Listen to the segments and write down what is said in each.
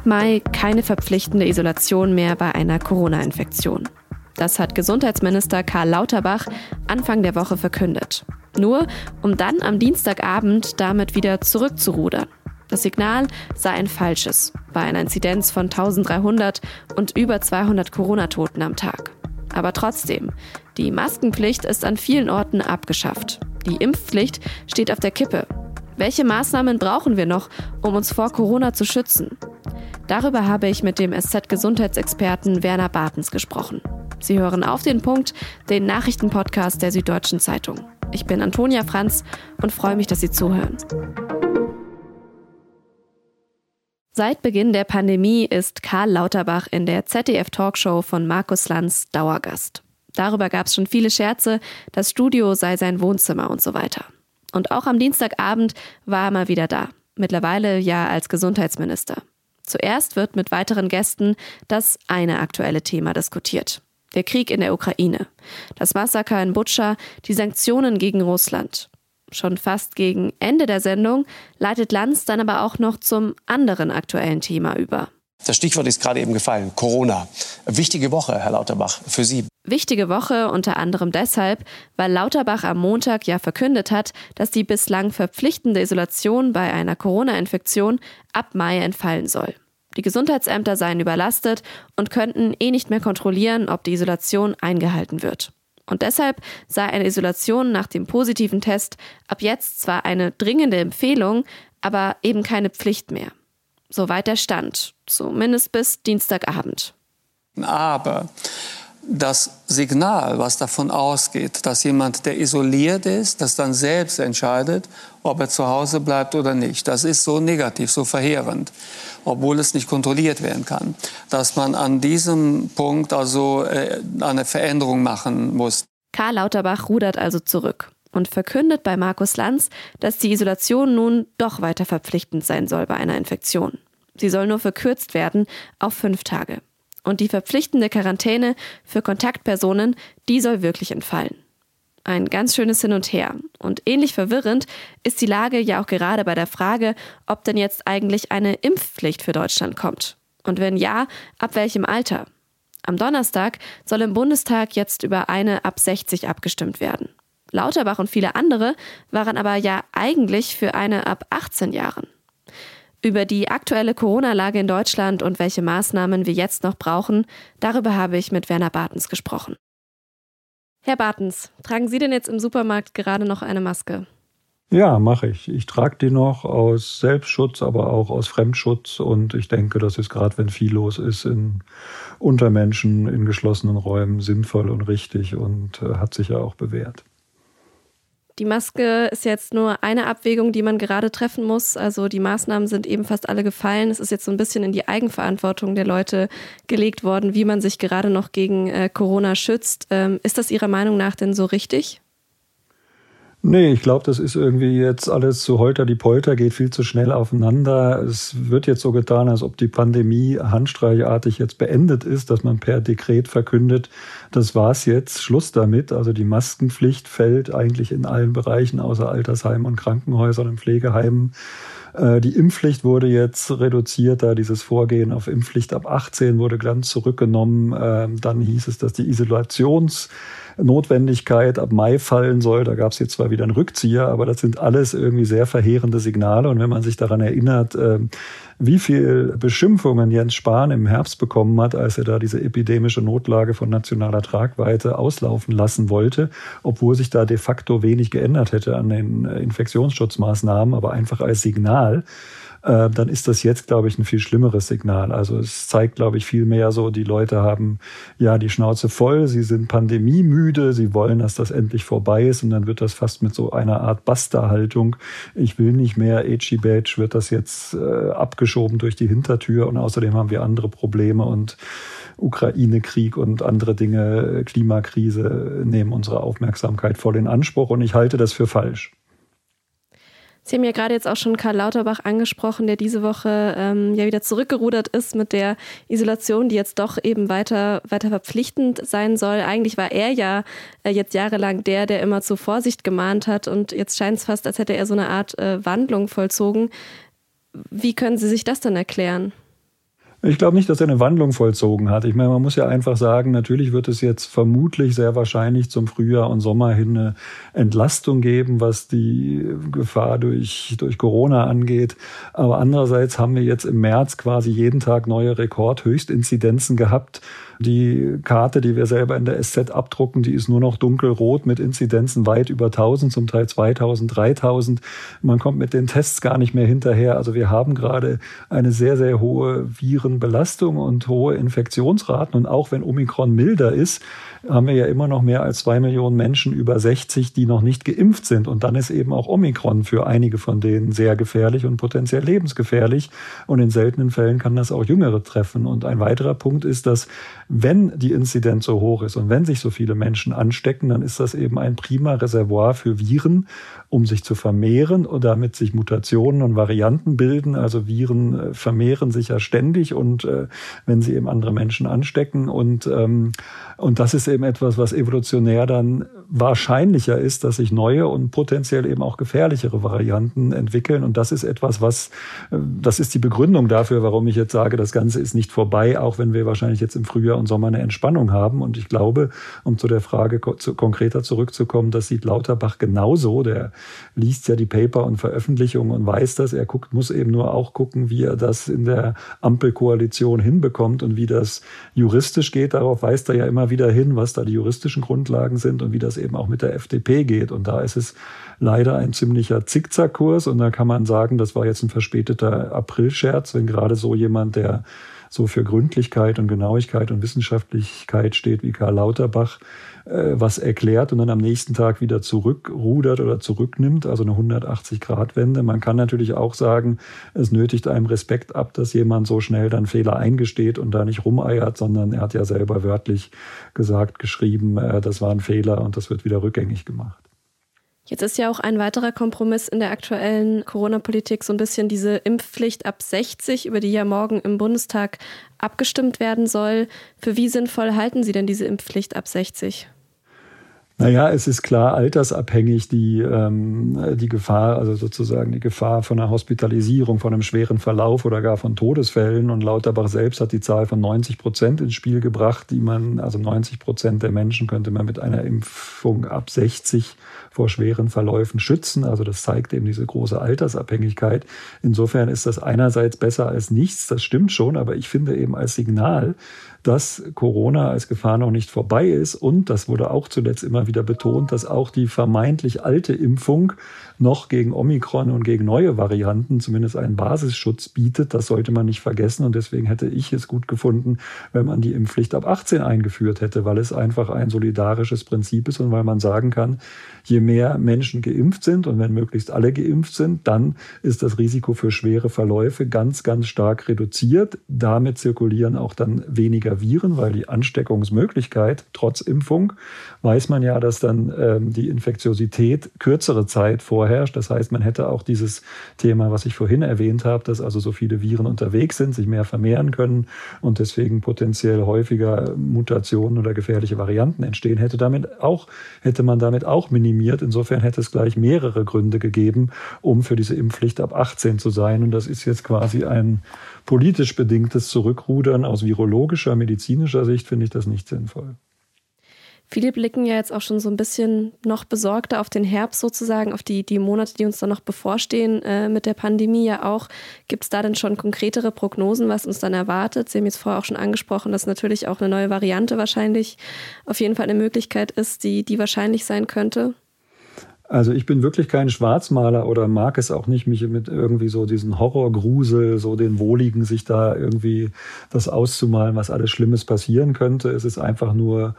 Ab Mai keine verpflichtende Isolation mehr bei einer Corona-Infektion. Das hat Gesundheitsminister Karl Lauterbach Anfang der Woche verkündet. Nur um dann am Dienstagabend damit wieder zurückzurudern. Das Signal sei ein falsches bei einer Inzidenz von 1300 und über 200 Corona-Toten am Tag. Aber trotzdem, die Maskenpflicht ist an vielen Orten abgeschafft. Die Impfpflicht steht auf der Kippe. Welche Maßnahmen brauchen wir noch, um uns vor Corona zu schützen? Darüber habe ich mit dem SZ-Gesundheitsexperten Werner Bartens gesprochen. Sie hören auf den Punkt, den Nachrichtenpodcast der Süddeutschen Zeitung. Ich bin Antonia Franz und freue mich, dass Sie zuhören. Seit Beginn der Pandemie ist Karl Lauterbach in der ZDF-Talkshow von Markus Lanz Dauergast. Darüber gab es schon viele Scherze, das Studio sei sein Wohnzimmer und so weiter. Und auch am Dienstagabend war er mal wieder da, mittlerweile ja als Gesundheitsminister. Zuerst wird mit weiteren Gästen das eine aktuelle Thema diskutiert. Der Krieg in der Ukraine, das Massaker in Butscha, die Sanktionen gegen Russland. Schon fast gegen Ende der Sendung leitet Lanz dann aber auch noch zum anderen aktuellen Thema über. Das Stichwort ist gerade eben gefallen, Corona. Wichtige Woche, Herr Lauterbach, für Sie. Wichtige Woche unter anderem deshalb, weil Lauterbach am Montag ja verkündet hat, dass die bislang verpflichtende Isolation bei einer Corona-Infektion ab Mai entfallen soll. Die Gesundheitsämter seien überlastet und könnten eh nicht mehr kontrollieren, ob die Isolation eingehalten wird. Und deshalb sei eine Isolation nach dem positiven Test ab jetzt zwar eine dringende Empfehlung, aber eben keine Pflicht mehr. Soweit der Stand, zumindest bis Dienstagabend. Aber das Signal, was davon ausgeht, dass jemand, der isoliert ist, das dann selbst entscheidet, ob er zu Hause bleibt oder nicht, das ist so negativ, so verheerend, obwohl es nicht kontrolliert werden kann, dass man an diesem Punkt also äh, eine Veränderung machen muss. Karl Lauterbach rudert also zurück und verkündet bei Markus Lanz, dass die Isolation nun doch weiter verpflichtend sein soll bei einer Infektion. Sie soll nur verkürzt werden auf fünf Tage. Und die verpflichtende Quarantäne für Kontaktpersonen, die soll wirklich entfallen. Ein ganz schönes Hin und Her. Und ähnlich verwirrend ist die Lage ja auch gerade bei der Frage, ob denn jetzt eigentlich eine Impfpflicht für Deutschland kommt. Und wenn ja, ab welchem Alter? Am Donnerstag soll im Bundestag jetzt über eine ab 60 abgestimmt werden. Lauterbach und viele andere waren aber ja eigentlich für eine ab 18 Jahren. Über die aktuelle Corona-Lage in Deutschland und welche Maßnahmen wir jetzt noch brauchen, darüber habe ich mit Werner Bartens gesprochen. Herr Bartens, tragen Sie denn jetzt im Supermarkt gerade noch eine Maske? Ja, mache ich. Ich trage die noch aus Selbstschutz, aber auch aus Fremdschutz. Und ich denke, das ist gerade, wenn viel los ist, in Untermenschen, in geschlossenen Räumen sinnvoll und richtig und äh, hat sich ja auch bewährt. Die Maske ist jetzt nur eine Abwägung, die man gerade treffen muss. Also die Maßnahmen sind eben fast alle gefallen. Es ist jetzt so ein bisschen in die Eigenverantwortung der Leute gelegt worden, wie man sich gerade noch gegen äh, Corona schützt. Ähm, ist das Ihrer Meinung nach denn so richtig? Nee, ich glaube, das ist irgendwie jetzt alles zu holter die Polter, geht viel zu schnell aufeinander. Es wird jetzt so getan, als ob die Pandemie handstreichartig jetzt beendet ist, dass man per Dekret verkündet, das war's jetzt, Schluss damit. Also die Maskenpflicht fällt eigentlich in allen Bereichen außer Altersheimen und Krankenhäusern und Pflegeheimen die Impfpflicht wurde jetzt reduziert, da dieses Vorgehen auf Impfpflicht ab 18 wurde ganz zurückgenommen. Ähm, dann hieß es, dass die Isolationsnotwendigkeit ab Mai fallen soll. Da gab es jetzt zwar wieder einen Rückzieher, aber das sind alles irgendwie sehr verheerende Signale. Und wenn man sich daran erinnert, ähm, wie viel Beschimpfungen Jens Spahn im Herbst bekommen hat, als er da diese epidemische Notlage von nationaler Tragweite auslaufen lassen wollte, obwohl sich da de facto wenig geändert hätte an den Infektionsschutzmaßnahmen, aber einfach als Signal äh, dann ist das jetzt, glaube ich, ein viel schlimmeres Signal. Also es zeigt, glaube ich, viel mehr so, die Leute haben ja die Schnauze voll, sie sind pandemiemüde, sie wollen, dass das endlich vorbei ist und dann wird das fast mit so einer Art Basta-Haltung, ich will nicht mehr, Echi Badge, wird das jetzt äh, abgeschoben durch die Hintertür und außerdem haben wir andere Probleme und Ukraine-Krieg und andere Dinge, Klimakrise nehmen unsere Aufmerksamkeit voll in Anspruch und ich halte das für falsch. Sie haben ja gerade jetzt auch schon Karl Lauterbach angesprochen, der diese Woche ähm, ja wieder zurückgerudert ist mit der Isolation, die jetzt doch eben weiter, weiter verpflichtend sein soll. Eigentlich war er ja äh, jetzt jahrelang der, der immer zur Vorsicht gemahnt hat und jetzt scheint es fast, als hätte er so eine Art äh, Wandlung vollzogen. Wie können Sie sich das dann erklären? Ich glaube nicht, dass er eine Wandlung vollzogen hat. Ich meine, man muss ja einfach sagen, natürlich wird es jetzt vermutlich sehr wahrscheinlich zum Frühjahr und Sommer hin eine Entlastung geben, was die Gefahr durch, durch Corona angeht. Aber andererseits haben wir jetzt im März quasi jeden Tag neue Rekordhöchstinzidenzen gehabt. Die Karte, die wir selber in der SZ abdrucken, die ist nur noch dunkelrot mit Inzidenzen weit über 1000, zum Teil 2000, 3000. Man kommt mit den Tests gar nicht mehr hinterher. Also wir haben gerade eine sehr, sehr hohe Virenbelastung und hohe Infektionsraten. Und auch wenn Omikron milder ist, haben wir ja immer noch mehr als zwei Millionen Menschen über 60, die noch nicht geimpft sind. Und dann ist eben auch Omikron für einige von denen sehr gefährlich und potenziell lebensgefährlich. Und in seltenen Fällen kann das auch Jüngere treffen. Und ein weiterer Punkt ist, dass wenn die Inzidenz so hoch ist und wenn sich so viele Menschen anstecken, dann ist das eben ein prima Reservoir für Viren, um sich zu vermehren und damit sich Mutationen und Varianten bilden. Also Viren äh, vermehren sich ja ständig und äh, wenn sie eben andere Menschen anstecken und ähm, und das ist eben etwas, was evolutionär dann wahrscheinlicher ist, dass sich neue und potenziell eben auch gefährlichere Varianten entwickeln. Und das ist etwas, was, äh, das ist die Begründung dafür, warum ich jetzt sage, das Ganze ist nicht vorbei, auch wenn wir wahrscheinlich jetzt im Frühjahr und Sommer eine Entspannung haben. Und ich glaube, um zu der Frage konkreter zurückzukommen, das sieht Lauterbach genauso. Der liest ja die Paper und Veröffentlichungen und weiß das. Er guckt, muss eben nur auch gucken, wie er das in der Ampelkoalition hinbekommt und wie das juristisch geht. Darauf weist er ja immer wieder hin, was da die juristischen Grundlagen sind und wie das eben auch mit der FDP geht. Und da ist es leider ein ziemlicher Zickzackkurs. Und da kann man sagen, das war jetzt ein verspäteter Aprilscherz, wenn gerade so jemand, der so für Gründlichkeit und Genauigkeit und Wissenschaftlichkeit steht wie Karl Lauterbach, äh, was erklärt und dann am nächsten Tag wieder zurückrudert oder zurücknimmt, also eine 180-Grad-Wende. Man kann natürlich auch sagen, es nötigt einem Respekt ab, dass jemand so schnell dann Fehler eingesteht und da nicht rumeiert, sondern er hat ja selber wörtlich gesagt, geschrieben, äh, das war ein Fehler und das wird wieder rückgängig gemacht. Jetzt ist ja auch ein weiterer Kompromiss in der aktuellen Corona-Politik so ein bisschen diese Impfpflicht ab 60, über die ja morgen im Bundestag abgestimmt werden soll. Für wie sinnvoll halten Sie denn diese Impfpflicht ab 60? Naja, es ist klar altersabhängig die, ähm, die Gefahr, also sozusagen die Gefahr von einer Hospitalisierung, von einem schweren Verlauf oder gar von Todesfällen. Und Lauterbach selbst hat die Zahl von 90 Prozent ins Spiel gebracht, die man, also 90 Prozent der Menschen könnte man mit einer Impfung ab 60 vor schweren Verläufen schützen. Also das zeigt eben diese große Altersabhängigkeit. Insofern ist das einerseits besser als nichts, das stimmt schon, aber ich finde eben als Signal, dass Corona als Gefahr noch nicht vorbei ist und das wurde auch zuletzt immer wieder betont, dass auch die vermeintlich alte Impfung noch gegen Omikron und gegen neue Varianten zumindest einen Basisschutz bietet. Das sollte man nicht vergessen. Und deswegen hätte ich es gut gefunden, wenn man die Impfpflicht ab 18 eingeführt hätte, weil es einfach ein solidarisches Prinzip ist und weil man sagen kann, je mehr Menschen geimpft sind und wenn möglichst alle geimpft sind, dann ist das Risiko für schwere Verläufe ganz, ganz stark reduziert. Damit zirkulieren auch dann weniger Viren, weil die Ansteckungsmöglichkeit trotz Impfung weiß man ja, dass dann ähm, die Infektiosität kürzere Zeit vorher vorherrscht. Das heißt, man hätte auch dieses Thema, was ich vorhin erwähnt habe, dass also so viele Viren unterwegs sind, sich mehr vermehren können und deswegen potenziell häufiger Mutationen oder gefährliche Varianten entstehen, hätte damit auch, hätte man damit auch minimiert. Insofern hätte es gleich mehrere Gründe gegeben, um für diese Impfpflicht ab 18 zu sein. Und das ist jetzt quasi ein politisch bedingtes Zurückrudern. Aus virologischer, medizinischer Sicht finde ich das nicht sinnvoll. Viele blicken ja jetzt auch schon so ein bisschen noch besorgter auf den Herbst sozusagen, auf die, die Monate, die uns da noch bevorstehen äh, mit der Pandemie ja auch. Gibt es da denn schon konkretere Prognosen, was uns dann erwartet? Sie haben jetzt vorher auch schon angesprochen, dass natürlich auch eine neue Variante wahrscheinlich auf jeden Fall eine Möglichkeit ist, die, die wahrscheinlich sein könnte. Also ich bin wirklich kein Schwarzmaler oder mag es auch nicht, mich mit irgendwie so diesen Horrorgrusel, so den Wohligen, sich da irgendwie das auszumalen, was alles Schlimmes passieren könnte. Es ist einfach nur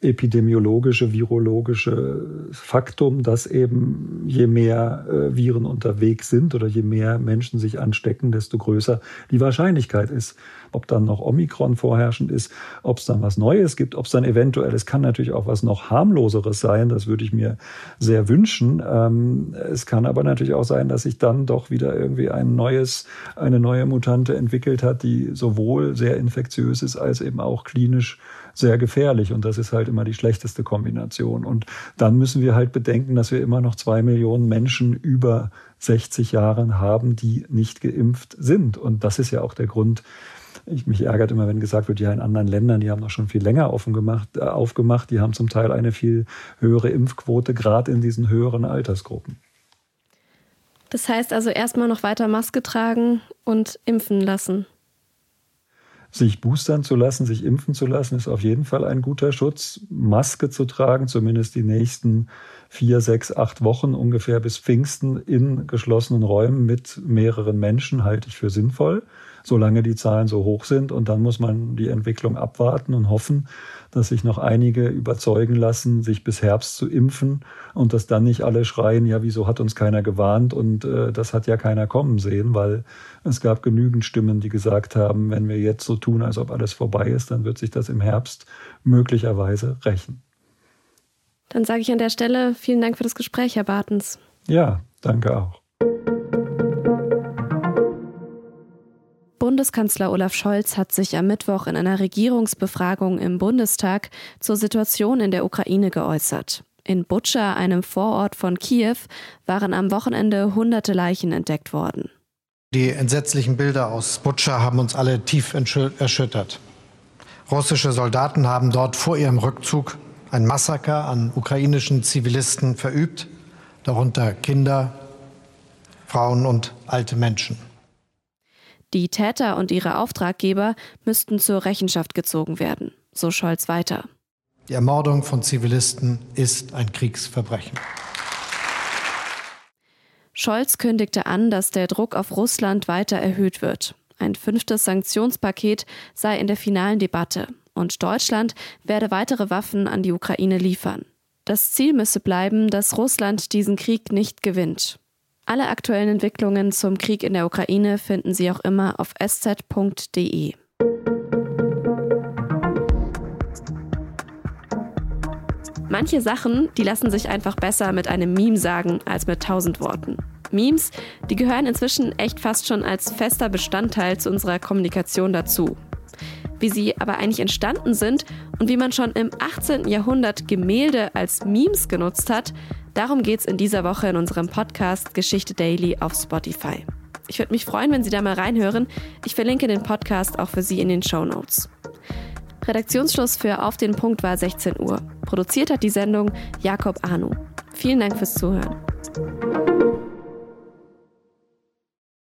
epidemiologische, virologische Faktum, dass eben je mehr äh, Viren unterwegs sind oder je mehr Menschen sich anstecken, desto größer die Wahrscheinlichkeit ist. Ob dann noch Omikron vorherrschend ist, ob es dann was Neues gibt, ob es dann eventuell, es kann natürlich auch was noch harmloseres sein, das würde ich mir sehr wünschen. Ähm, es kann aber natürlich auch sein, dass sich dann doch wieder irgendwie ein neues, eine neue Mutante entwickelt hat, die sowohl sehr infektiös ist als eben auch klinisch sehr gefährlich. Und das ist halt immer die schlechteste Kombination. Und dann müssen wir halt bedenken, dass wir immer noch zwei Millionen Menschen über 60 Jahren haben, die nicht geimpft sind. Und das ist ja auch der Grund, Ich, mich ärgert immer, wenn gesagt wird, ja, in anderen Ländern, die haben noch schon viel länger offen gemacht, äh, aufgemacht, die haben zum Teil eine viel höhere Impfquote, gerade in diesen höheren Altersgruppen. Das heißt also erstmal noch weiter Maske tragen und impfen lassen. Sich boostern zu lassen, sich impfen zu lassen, ist auf jeden Fall ein guter Schutz. Maske zu tragen, zumindest die nächsten vier, sechs, acht Wochen ungefähr bis Pfingsten in geschlossenen Räumen mit mehreren Menschen, halte ich für sinnvoll solange die Zahlen so hoch sind. Und dann muss man die Entwicklung abwarten und hoffen, dass sich noch einige überzeugen lassen, sich bis Herbst zu impfen und dass dann nicht alle schreien, ja, wieso hat uns keiner gewarnt und äh, das hat ja keiner kommen sehen, weil es gab genügend Stimmen, die gesagt haben, wenn wir jetzt so tun, als ob alles vorbei ist, dann wird sich das im Herbst möglicherweise rächen. Dann sage ich an der Stelle vielen Dank für das Gespräch, Herr Bartens. Ja, danke auch. Bundeskanzler Olaf Scholz hat sich am Mittwoch in einer Regierungsbefragung im Bundestag zur Situation in der Ukraine geäußert. In Butscha, einem Vorort von Kiew, waren am Wochenende hunderte Leichen entdeckt worden. Die entsetzlichen Bilder aus Butscha haben uns alle tief erschüttert. Russische Soldaten haben dort vor ihrem Rückzug ein Massaker an ukrainischen Zivilisten verübt, darunter Kinder, Frauen und alte Menschen. Die Täter und ihre Auftraggeber müssten zur Rechenschaft gezogen werden, so Scholz weiter. Die Ermordung von Zivilisten ist ein Kriegsverbrechen. Scholz kündigte an, dass der Druck auf Russland weiter erhöht wird. Ein fünftes Sanktionspaket sei in der finalen Debatte und Deutschland werde weitere Waffen an die Ukraine liefern. Das Ziel müsse bleiben, dass Russland diesen Krieg nicht gewinnt. Alle aktuellen Entwicklungen zum Krieg in der Ukraine finden Sie auch immer auf sz.de. Manche Sachen, die lassen sich einfach besser mit einem Meme sagen als mit tausend Worten. Memes, die gehören inzwischen echt fast schon als fester Bestandteil zu unserer Kommunikation dazu. Wie sie aber eigentlich entstanden sind und wie man schon im 18. Jahrhundert Gemälde als Memes genutzt hat, Darum geht es in dieser Woche in unserem Podcast Geschichte Daily auf Spotify. Ich würde mich freuen, wenn Sie da mal reinhören. Ich verlinke den Podcast auch für Sie in den Show Notes. Redaktionsschluss für Auf den Punkt war 16 Uhr. Produziert hat die Sendung Jakob Arno. Vielen Dank fürs Zuhören.